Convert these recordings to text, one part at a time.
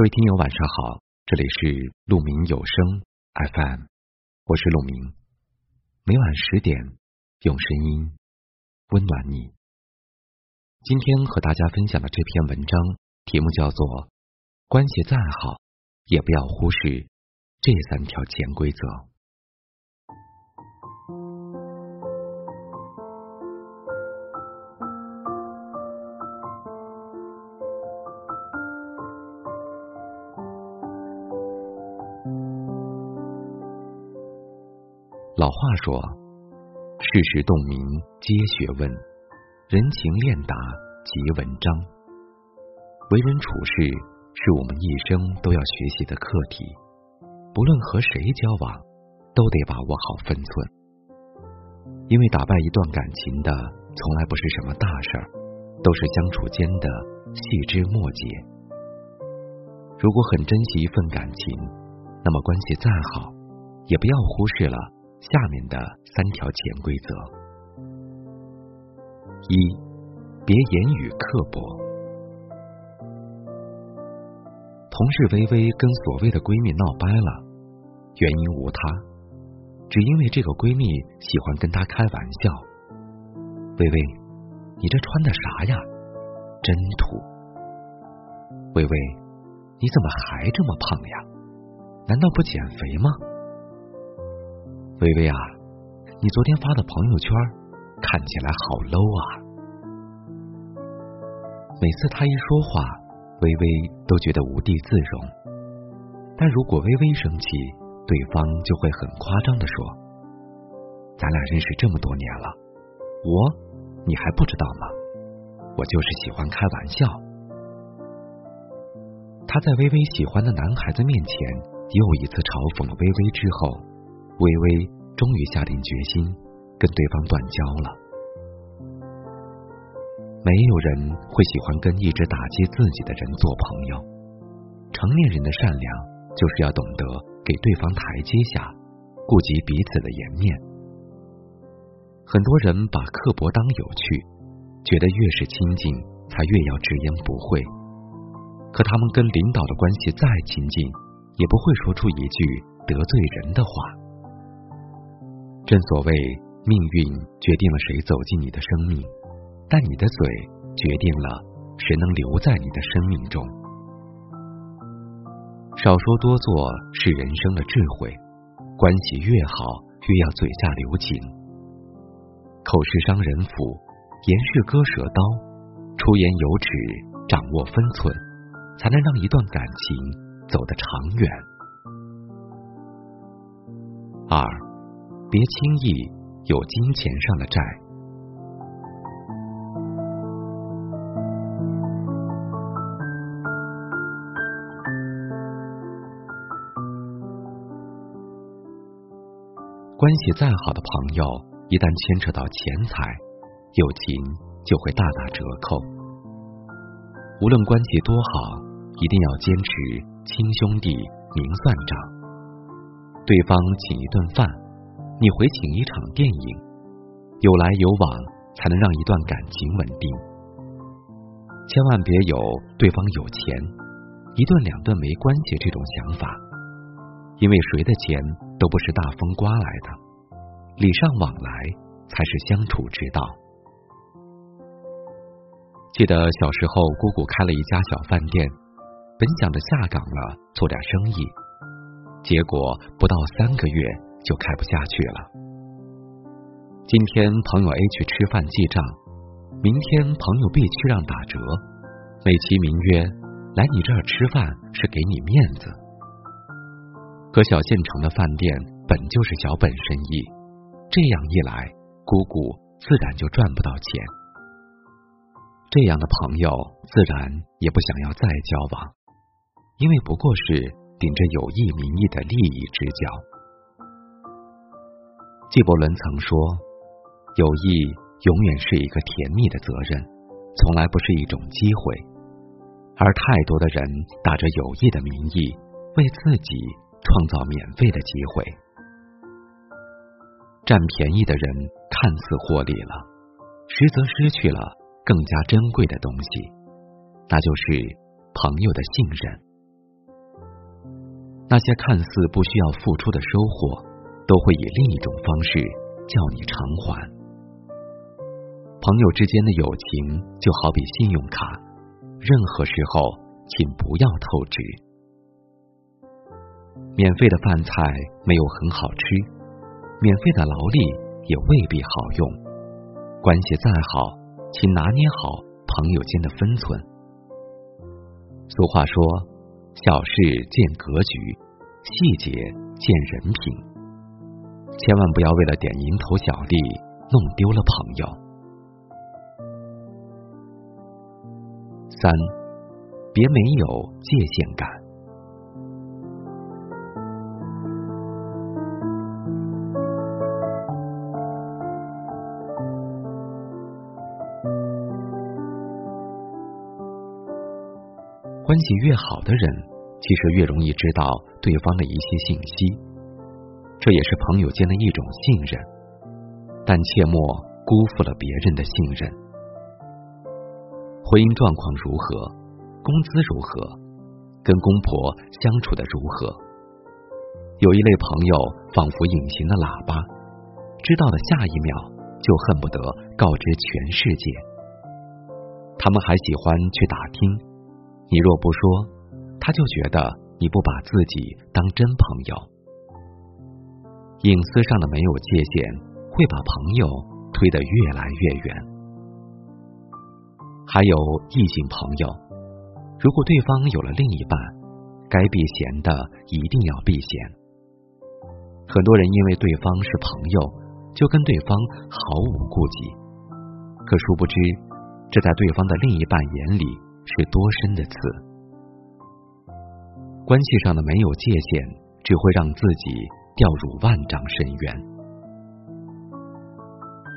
各位听友，晚上好，这里是鹿鸣有声 FM，我是鹿鸣，每晚十点用声音温暖你。今天和大家分享的这篇文章题目叫做《关系再好，也不要忽视这三条潜规则》。老话说：“世事洞明皆学问，人情练达即文章。”为人处事是我们一生都要学习的课题。不论和谁交往，都得把握好分寸。因为打败一段感情的，从来不是什么大事儿，都是相处间的细枝末节。如果很珍惜一份感情，那么关系再好，也不要忽视了。下面的三条潜规则：一，别言语刻薄。同事微微跟所谓的闺蜜闹掰了，原因无他，只因为这个闺蜜喜欢跟她开玩笑。微微，你这穿的啥呀？真土！微微，你怎么还这么胖呀？难道不减肥吗？微微啊，你昨天发的朋友圈看起来好 low 啊！每次他一说话，微微都觉得无地自容。但如果微微生气，对方就会很夸张的说：“咱俩认识这么多年了，我你还不知道吗？我就是喜欢开玩笑。”他在微微喜欢的男孩子面前又一次嘲讽了微微之后。微微终于下定决心跟对方断交了。没有人会喜欢跟一直打击自己的人做朋友。成年人的善良就是要懂得给对方台阶下，顾及彼此的颜面。很多人把刻薄当有趣，觉得越是亲近才越要直言不讳。可他们跟领导的关系再亲近，也不会说出一句得罪人的话。正所谓，命运决定了谁走进你的生命，但你的嘴决定了谁能留在你的生命中。少说多做是人生的智慧，关系越好，越要嘴下留情。口是伤人斧，言是割舌刀，出言有尺，掌握分寸，才能让一段感情走得长远。二。别轻易有金钱上的债。关系再好的朋友，一旦牵扯到钱财，友情就会大打折扣。无论关系多好，一定要坚持亲兄弟明算账。对方请一顿饭。你回请一场电影，有来有往才能让一段感情稳定。千万别有对方有钱，一顿两顿没关系这种想法，因为谁的钱都不是大风刮来的，礼尚往来才是相处之道。记得小时候，姑姑开了一家小饭店，本想着下岗了做点生意，结果不到三个月。就开不下去了。今天朋友 A 去吃饭记账，明天朋友 B 去让打折，美其名曰来你这儿吃饭是给你面子。可小县城的饭店本就是小本生意，这样一来，姑姑自然就赚不到钱。这样的朋友自然也不想要再交往，因为不过是顶着有意名义的利益之交。纪伯伦曾说：“友谊永远是一个甜蜜的责任，从来不是一种机会。而太多的人打着友谊的名义，为自己创造免费的机会。占便宜的人看似获利了，实则失去了更加珍贵的东西，那就是朋友的信任。那些看似不需要付出的收获，都会以另一种方式叫你偿还。朋友之间的友情就好比信用卡，任何时候请不要透支。免费的饭菜没有很好吃，免费的劳力也未必好用。关系再好，请拿捏好朋友间的分寸。俗话说：“小事见格局，细节见人品。”千万不要为了点蝇头小利，弄丢了朋友。三，别没有界限感。关系越好的人，其实越容易知道对方的一些信息，这也是朋友间的一种信任。但切莫辜负了别人的信任。婚姻状况如何？工资如何？跟公婆相处的如何？有一类朋友仿佛隐形的喇叭，知道的下一秒就恨不得告知全世界。他们还喜欢去打听。你若不说，他就觉得你不把自己当真朋友。隐私上的没有界限，会把朋友推得越来越远。还有异性朋友，如果对方有了另一半，该避嫌的一定要避嫌。很多人因为对方是朋友，就跟对方毫无顾忌，可殊不知，这在对方的另一半眼里。是多深的刺？关系上的没有界限，只会让自己掉入万丈深渊。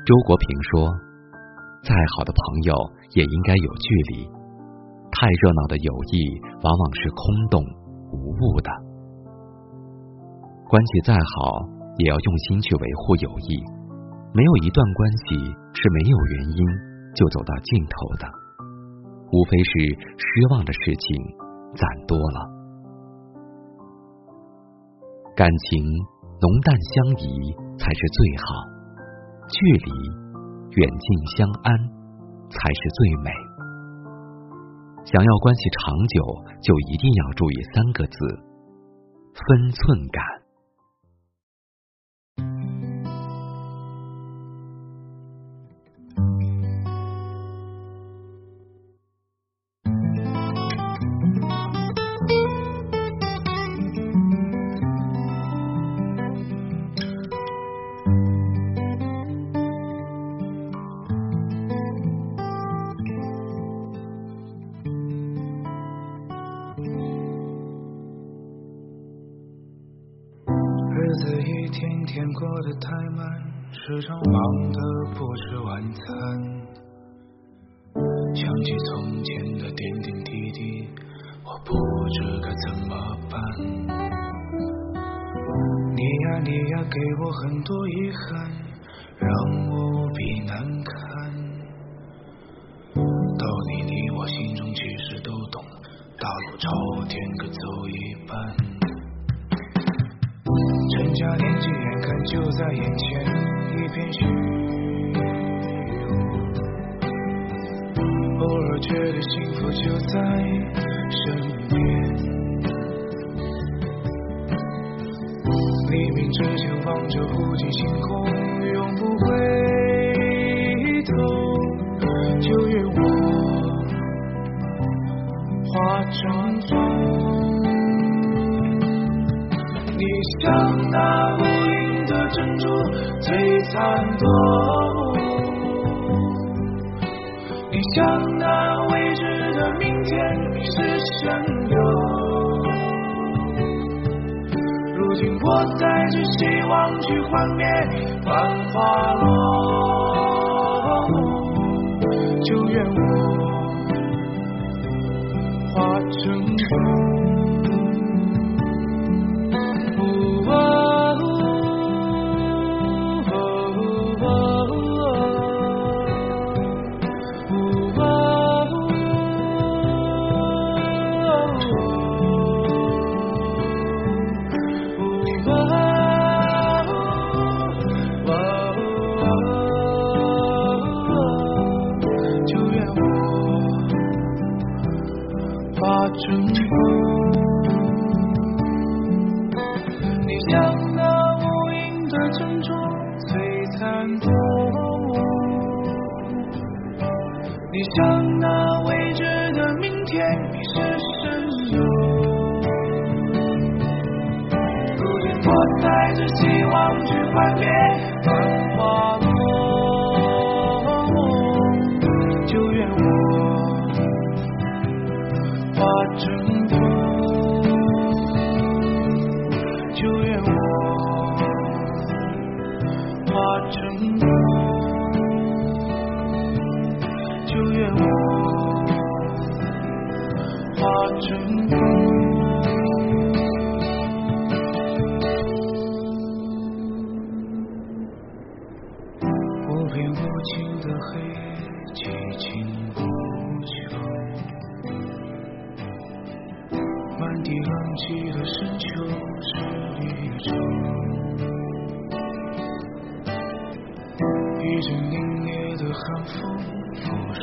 周国平说：“再好的朋友也应该有距离。太热闹的友谊往往是空洞无物的。关系再好，也要用心去维护友谊。没有一段关系是没有原因就走到尽头的。”无非是失望的事情攒多了，感情浓淡相宜才是最好，距离远近相安才是最美。想要关系长久，就一定要注意三个字：分寸感。时常忙得不吃晚餐。想起从前的点点滴滴，我不知该怎么办。你呀你呀，给我很多遗憾，让我无比难堪。道理你我心中其实都懂，大路朝天各走一半。真假年纪眼看。就在眼前，一片虚无。偶尔觉得幸福就在身边。黎明之前望着无际星空，永不回头。就愿我化成风，你像那。最残破，你像那未知的明天是蜃楼。如今我带着希望去幻灭繁华落，就愿我化成风。哦，哦，哦，就愿我化成。你像那无垠的珍珠，璀璨夺目。你像那。幻灭繁华梦。就愿我化成的黑夜，寂静不休。满地狼藉的深秋是一场，一阵凛冽的寒风拂身